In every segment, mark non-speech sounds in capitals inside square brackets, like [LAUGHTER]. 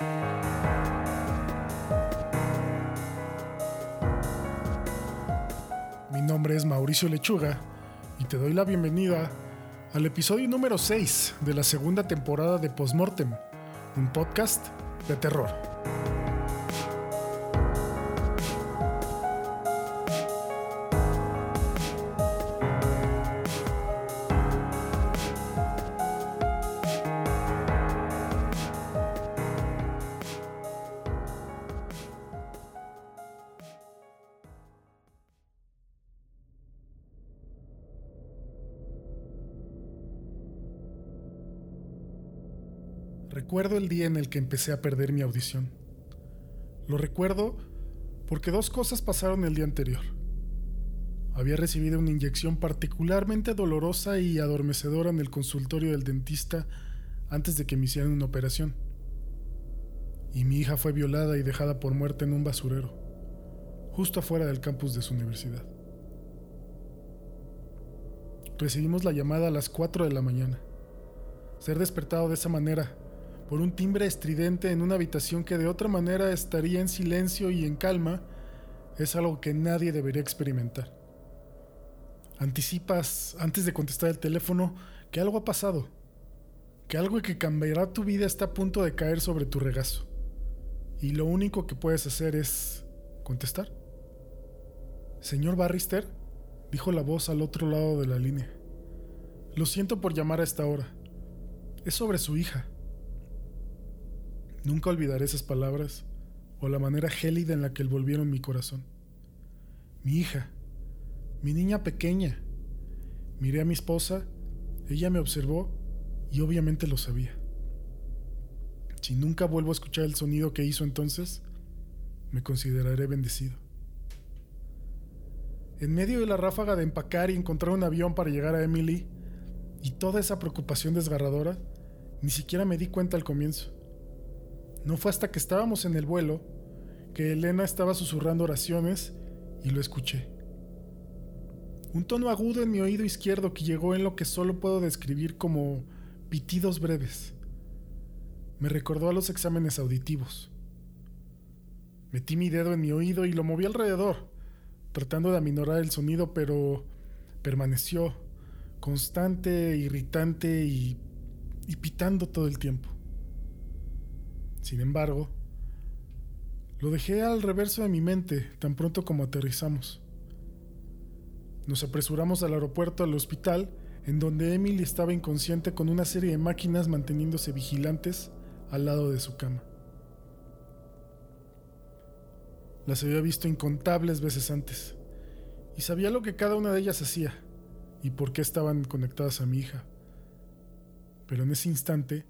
Mi nombre es Mauricio Lechuga y te doy la bienvenida al episodio número 6 de la segunda temporada de Postmortem, un podcast de terror. Recuerdo el día en el que empecé a perder mi audición. Lo recuerdo porque dos cosas pasaron el día anterior. Había recibido una inyección particularmente dolorosa y adormecedora en el consultorio del dentista antes de que me hicieran una operación. Y mi hija fue violada y dejada por muerte en un basurero, justo afuera del campus de su universidad. Recibimos la llamada a las 4 de la mañana. Ser despertado de esa manera por un timbre estridente en una habitación que de otra manera estaría en silencio y en calma, es algo que nadie debería experimentar. Anticipas, antes de contestar el teléfono, que algo ha pasado, que algo que cambiará tu vida está a punto de caer sobre tu regazo. Y lo único que puedes hacer es contestar. Señor Barrister, dijo la voz al otro lado de la línea. Lo siento por llamar a esta hora. Es sobre su hija. Nunca olvidaré esas palabras o la manera gélida en la que envolvieron mi corazón. Mi hija, mi niña pequeña. Miré a mi esposa, ella me observó y obviamente lo sabía. Si nunca vuelvo a escuchar el sonido que hizo entonces, me consideraré bendecido. En medio de la ráfaga de empacar y encontrar un avión para llegar a Emily, y toda esa preocupación desgarradora, ni siquiera me di cuenta al comienzo. No fue hasta que estábamos en el vuelo que Elena estaba susurrando oraciones y lo escuché. Un tono agudo en mi oído izquierdo que llegó en lo que solo puedo describir como pitidos breves. Me recordó a los exámenes auditivos. Metí mi dedo en mi oído y lo moví alrededor, tratando de aminorar el sonido, pero permaneció constante, irritante y, y pitando todo el tiempo. Sin embargo, lo dejé al reverso de mi mente tan pronto como aterrizamos. Nos apresuramos al aeropuerto al hospital, en donde Emily estaba inconsciente con una serie de máquinas manteniéndose vigilantes al lado de su cama. Las había visto incontables veces antes, y sabía lo que cada una de ellas hacía y por qué estaban conectadas a mi hija. Pero en ese instante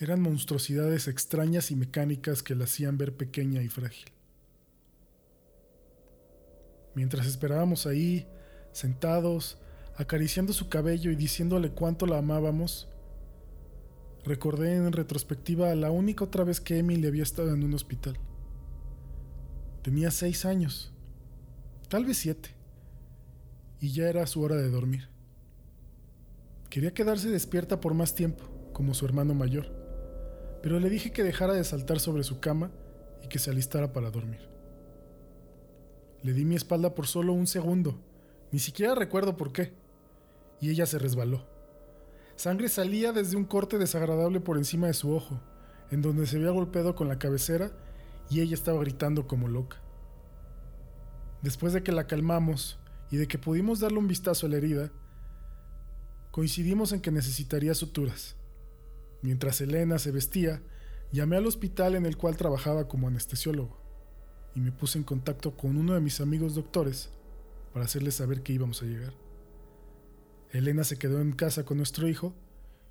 eran monstruosidades extrañas y mecánicas que la hacían ver pequeña y frágil. Mientras esperábamos ahí, sentados, acariciando su cabello y diciéndole cuánto la amábamos, recordé en retrospectiva la única otra vez que Emily había estado en un hospital. Tenía seis años, tal vez siete, y ya era su hora de dormir. Quería quedarse despierta por más tiempo, como su hermano mayor pero le dije que dejara de saltar sobre su cama y que se alistara para dormir. Le di mi espalda por solo un segundo, ni siquiera recuerdo por qué, y ella se resbaló. Sangre salía desde un corte desagradable por encima de su ojo, en donde se había golpeado con la cabecera y ella estaba gritando como loca. Después de que la calmamos y de que pudimos darle un vistazo a la herida, coincidimos en que necesitaría suturas Mientras Elena se vestía, llamé al hospital en el cual trabajaba como anestesiólogo y me puse en contacto con uno de mis amigos doctores para hacerles saber que íbamos a llegar. Elena se quedó en casa con nuestro hijo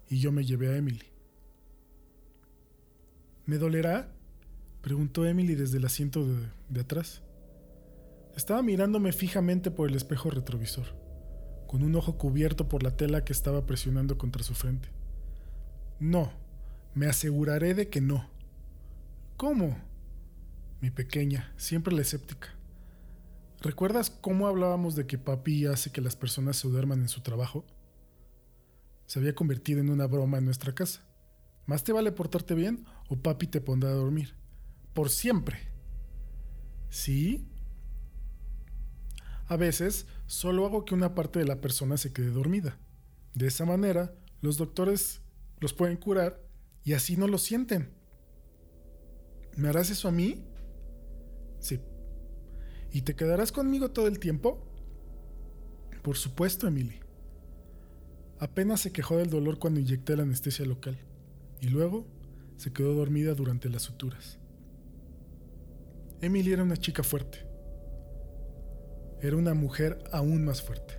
y yo me llevé a Emily. ¿Me dolerá? preguntó Emily desde el asiento de, de atrás. Estaba mirándome fijamente por el espejo retrovisor, con un ojo cubierto por la tela que estaba presionando contra su frente. No, me aseguraré de que no. ¿Cómo? Mi pequeña, siempre la escéptica. ¿Recuerdas cómo hablábamos de que papi hace que las personas se duerman en su trabajo? Se había convertido en una broma en nuestra casa. Más te vale portarte bien o papi te pondrá a dormir. Por siempre. ¿Sí? A veces solo hago que una parte de la persona se quede dormida. De esa manera, los doctores los pueden curar y así no lo sienten. ¿Me harás eso a mí? Sí. ¿Y te quedarás conmigo todo el tiempo? Por supuesto, Emily. Apenas se quejó del dolor cuando inyecté la anestesia local y luego se quedó dormida durante las suturas. Emily era una chica fuerte. Era una mujer aún más fuerte.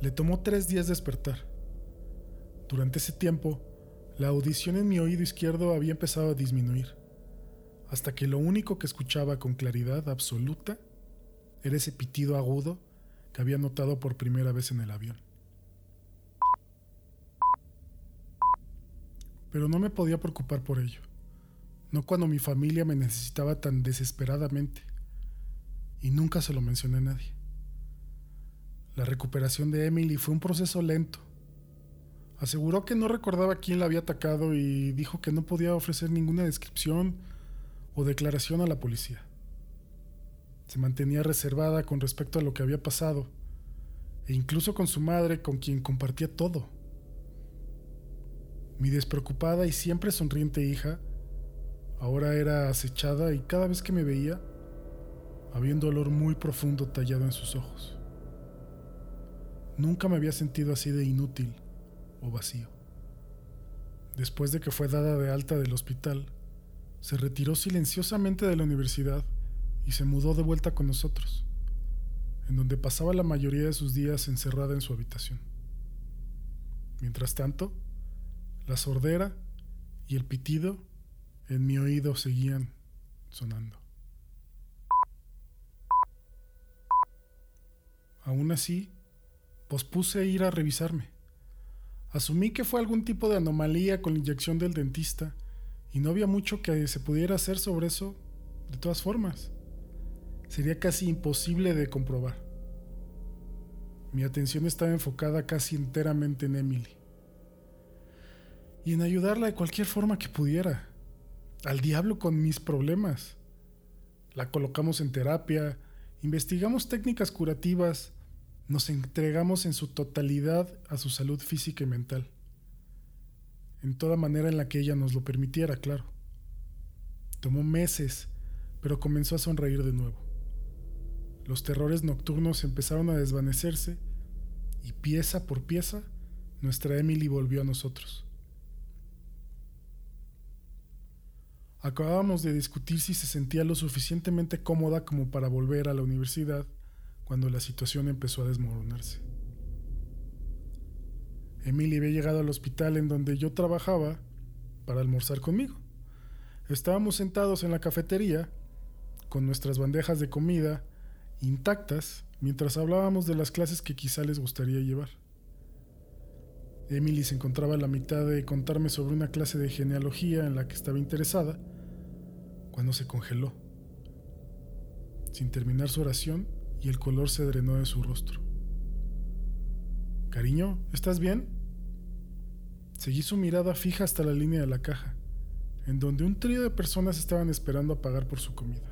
Le tomó tres días despertar. Durante ese tiempo, la audición en mi oído izquierdo había empezado a disminuir, hasta que lo único que escuchaba con claridad absoluta era ese pitido agudo que había notado por primera vez en el avión. Pero no me podía preocupar por ello, no cuando mi familia me necesitaba tan desesperadamente, y nunca se lo mencioné a nadie. La recuperación de Emily fue un proceso lento. Aseguró que no recordaba quién la había atacado y dijo que no podía ofrecer ninguna descripción o declaración a la policía. Se mantenía reservada con respecto a lo que había pasado, e incluso con su madre, con quien compartía todo. Mi despreocupada y siempre sonriente hija ahora era acechada y cada vez que me veía había un dolor muy profundo tallado en sus ojos. Nunca me había sentido así de inútil o vacío. Después de que fue dada de alta del hospital, se retiró silenciosamente de la universidad y se mudó de vuelta con nosotros, en donde pasaba la mayoría de sus días encerrada en su habitación. Mientras tanto, la sordera y el pitido en mi oído seguían sonando. Aún así, pospuse ir a revisarme. Asumí que fue algún tipo de anomalía con la inyección del dentista y no había mucho que se pudiera hacer sobre eso de todas formas sería casi imposible de comprobar. Mi atención estaba enfocada casi enteramente en Emily. Y en ayudarla de cualquier forma que pudiera. Al diablo con mis problemas. La colocamos en terapia, investigamos técnicas curativas, nos entregamos en su totalidad a su salud física y mental. En toda manera en la que ella nos lo permitiera, claro. Tomó meses, pero comenzó a sonreír de nuevo. Los terrores nocturnos empezaron a desvanecerse y pieza por pieza nuestra Emily volvió a nosotros. Acabábamos de discutir si se sentía lo suficientemente cómoda como para volver a la universidad cuando la situación empezó a desmoronarse. Emily había llegado al hospital en donde yo trabajaba para almorzar conmigo. Estábamos sentados en la cafetería con nuestras bandejas de comida intactas mientras hablábamos de las clases que quizá les gustaría llevar. Emily se encontraba a la mitad de contarme sobre una clase de genealogía en la que estaba interesada cuando se congeló, sin terminar su oración y el color se drenó de su rostro. Cariño, ¿estás bien? Seguí su mirada fija hasta la línea de la caja, en donde un trío de personas estaban esperando a pagar por su comida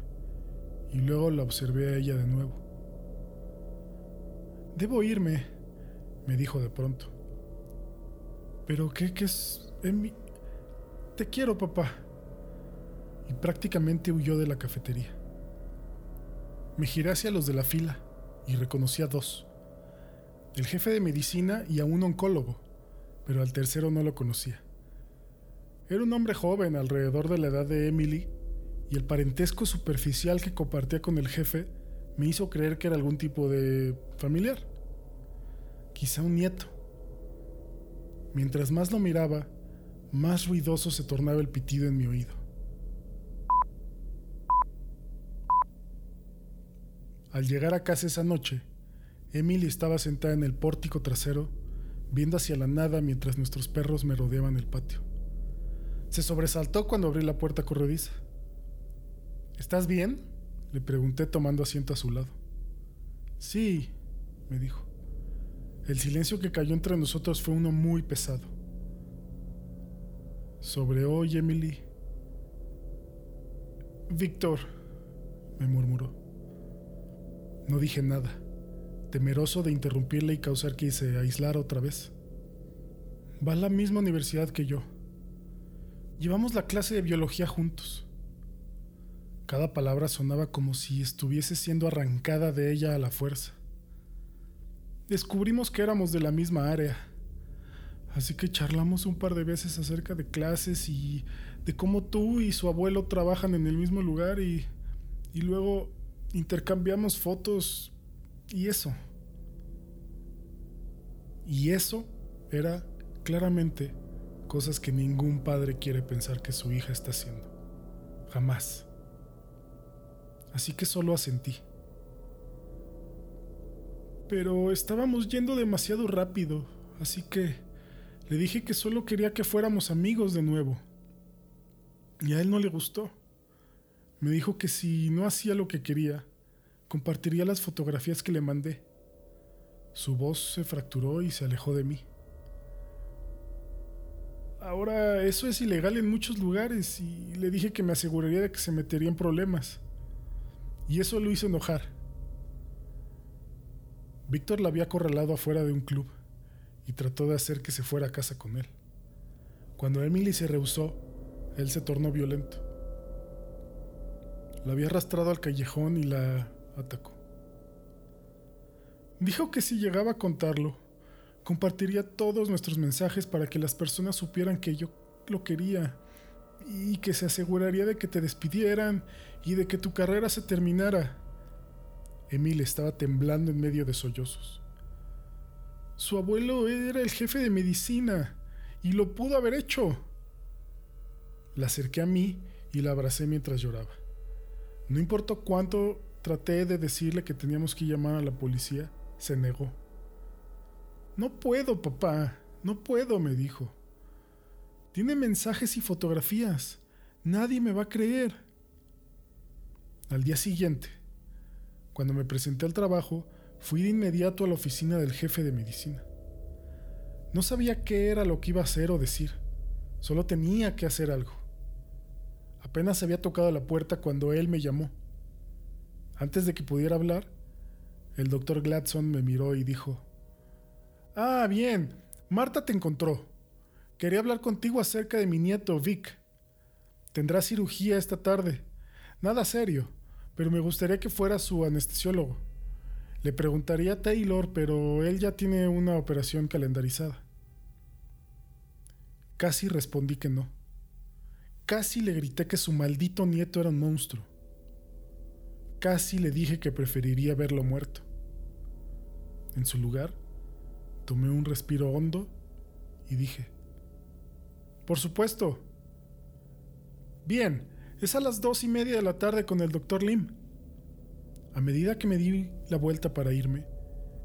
y luego la observé a ella de nuevo. Debo irme, me dijo de pronto. ¿Pero qué, es? Te quiero, papá. Y prácticamente huyó de la cafetería. Me giré hacia los de la fila y reconocí a dos. El jefe de medicina y a un oncólogo, pero al tercero no lo conocía. Era un hombre joven, alrededor de la edad de Emily, y el parentesco superficial que compartía con el jefe me hizo creer que era algún tipo de familiar, quizá un nieto. Mientras más lo miraba, más ruidoso se tornaba el pitido en mi oído. Al llegar a casa esa noche, Emily estaba sentada en el pórtico trasero, viendo hacia la nada mientras nuestros perros me rodeaban el patio. Se sobresaltó cuando abrí la puerta corrediza. ¿Estás bien? Le pregunté tomando asiento a su lado. Sí, me dijo. El silencio que cayó entre nosotros fue uno muy pesado. sobre hoy, Emily. Víctor, me murmuró. No dije nada, temeroso de interrumpirle y causar que se aislara otra vez. Va a la misma universidad que yo. Llevamos la clase de biología juntos. Cada palabra sonaba como si estuviese siendo arrancada de ella a la fuerza. Descubrimos que éramos de la misma área, así que charlamos un par de veces acerca de clases y de cómo tú y su abuelo trabajan en el mismo lugar y, y luego intercambiamos fotos y eso. Y eso era claramente cosas que ningún padre quiere pensar que su hija está haciendo. Jamás. Así que solo asentí. Pero estábamos yendo demasiado rápido, así que le dije que solo quería que fuéramos amigos de nuevo. Y a él no le gustó. Me dijo que si no hacía lo que quería, compartiría las fotografías que le mandé. Su voz se fracturó y se alejó de mí. Ahora eso es ilegal en muchos lugares y le dije que me aseguraría de que se metería en problemas. Y eso lo hizo enojar. Víctor la había acorralado afuera de un club y trató de hacer que se fuera a casa con él. Cuando Emily se rehusó, él se tornó violento. La había arrastrado al callejón y la atacó. Dijo que si llegaba a contarlo, compartiría todos nuestros mensajes para que las personas supieran que yo lo quería y que se aseguraría de que te despidieran y de que tu carrera se terminara. Emil estaba temblando en medio de sollozos. Su abuelo era el jefe de medicina y lo pudo haber hecho. La acerqué a mí y la abracé mientras lloraba. No importó cuánto traté de decirle que teníamos que llamar a la policía, se negó. No puedo, papá, no puedo, me dijo. Tiene mensajes y fotografías. Nadie me va a creer. Al día siguiente, cuando me presenté al trabajo, fui de inmediato a la oficina del jefe de medicina. No sabía qué era lo que iba a hacer o decir, solo tenía que hacer algo. Apenas había tocado la puerta cuando él me llamó. Antes de que pudiera hablar, el doctor Gladson me miró y dijo, Ah, bien. Marta te encontró. Quería hablar contigo acerca de mi nieto, Vic. Tendrá cirugía esta tarde. Nada serio, pero me gustaría que fuera su anestesiólogo. Le preguntaría a Taylor, pero él ya tiene una operación calendarizada. Casi respondí que no. Casi le grité que su maldito nieto era un monstruo. Casi le dije que preferiría verlo muerto. En su lugar, Tomé un respiro hondo y dije, por supuesto. Bien, es a las dos y media de la tarde con el doctor Lim. A medida que me di la vuelta para irme,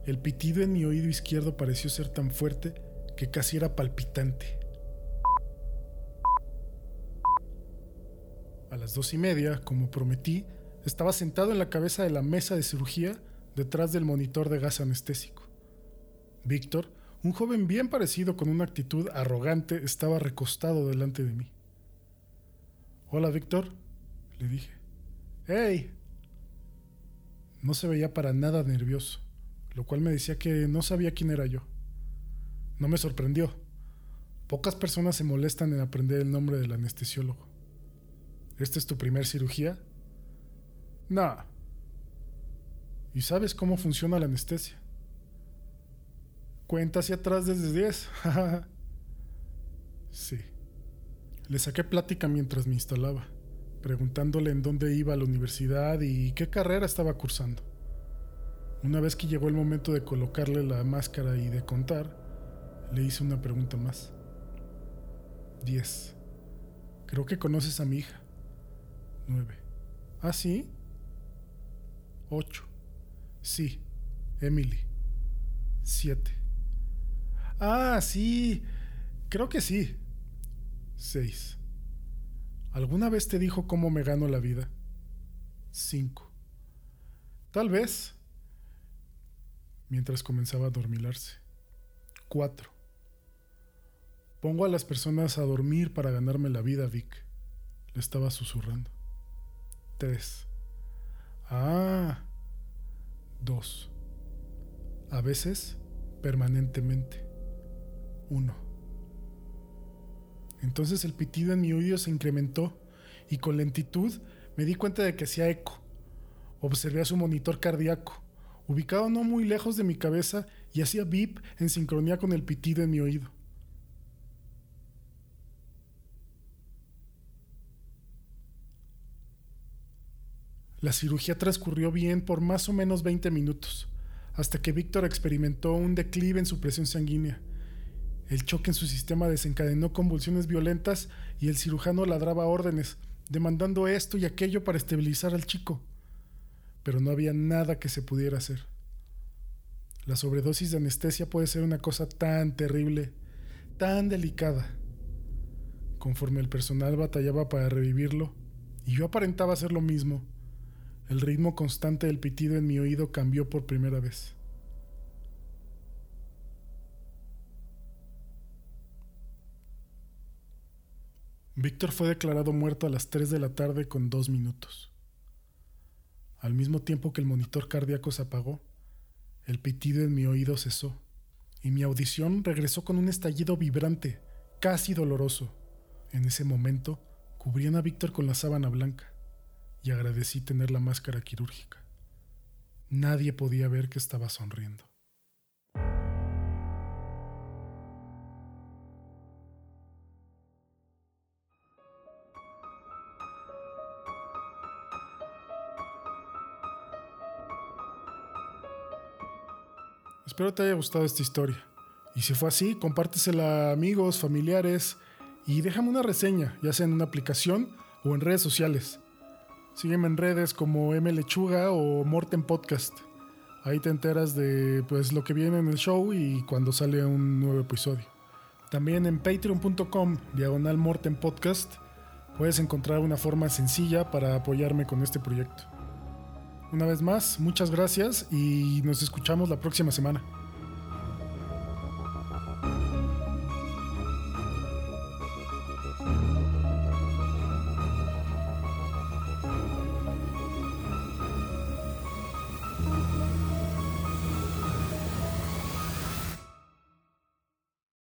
el pitido en mi oído izquierdo pareció ser tan fuerte que casi era palpitante. Las dos y media, como prometí, estaba sentado en la cabeza de la mesa de cirugía detrás del monitor de gas anestésico. Víctor, un joven bien parecido con una actitud arrogante, estaba recostado delante de mí. Hola, Víctor, le dije. ¡Hey! No se veía para nada nervioso, lo cual me decía que no sabía quién era yo. No me sorprendió. Pocas personas se molestan en aprender el nombre del anestesiólogo. ¿Esta es tu primer cirugía? No. ¿Y sabes cómo funciona la anestesia? Cuenta hacia atrás desde 10. [LAUGHS] sí. Le saqué plática mientras me instalaba, preguntándole en dónde iba a la universidad y qué carrera estaba cursando. Una vez que llegó el momento de colocarle la máscara y de contar, le hice una pregunta más. 10. Creo que conoces a mi hija. 9. ¿Ah, sí? 8. Sí, Emily. 7. Ah, sí. Creo que sí. 6. ¿Alguna vez te dijo cómo me gano la vida? 5. Tal vez. Mientras comenzaba a dormilarse. 4. Pongo a las personas a dormir para ganarme la vida, Vic. Le estaba susurrando. Tres. Ah. Dos. A veces, permanentemente. Uno. Entonces el pitido en mi oído se incrementó y con lentitud me di cuenta de que hacía eco. Observé a su monitor cardíaco, ubicado no muy lejos de mi cabeza y hacía bip en sincronía con el pitido en mi oído. La cirugía transcurrió bien por más o menos 20 minutos, hasta que Víctor experimentó un declive en su presión sanguínea. El choque en su sistema desencadenó convulsiones violentas y el cirujano ladraba órdenes, demandando esto y aquello para estabilizar al chico. Pero no había nada que se pudiera hacer. La sobredosis de anestesia puede ser una cosa tan terrible, tan delicada. Conforme el personal batallaba para revivirlo, y yo aparentaba hacer lo mismo, el ritmo constante del pitido en mi oído cambió por primera vez. Víctor fue declarado muerto a las 3 de la tarde con dos minutos. Al mismo tiempo que el monitor cardíaco se apagó, el pitido en mi oído cesó y mi audición regresó con un estallido vibrante, casi doloroso. En ese momento, cubrían a Víctor con la sábana blanca y agradecí tener la máscara quirúrgica. Nadie podía ver que estaba sonriendo. Espero te haya gustado esta historia. Y si fue así, compártesela a amigos, familiares y déjame una reseña, ya sea en una aplicación o en redes sociales. Sígueme en redes como M Lechuga o Morten Podcast. Ahí te enteras de pues lo que viene en el show y cuando sale un nuevo episodio. También en patreon.com diagonal Morten Podcast puedes encontrar una forma sencilla para apoyarme con este proyecto. Una vez más, muchas gracias y nos escuchamos la próxima semana.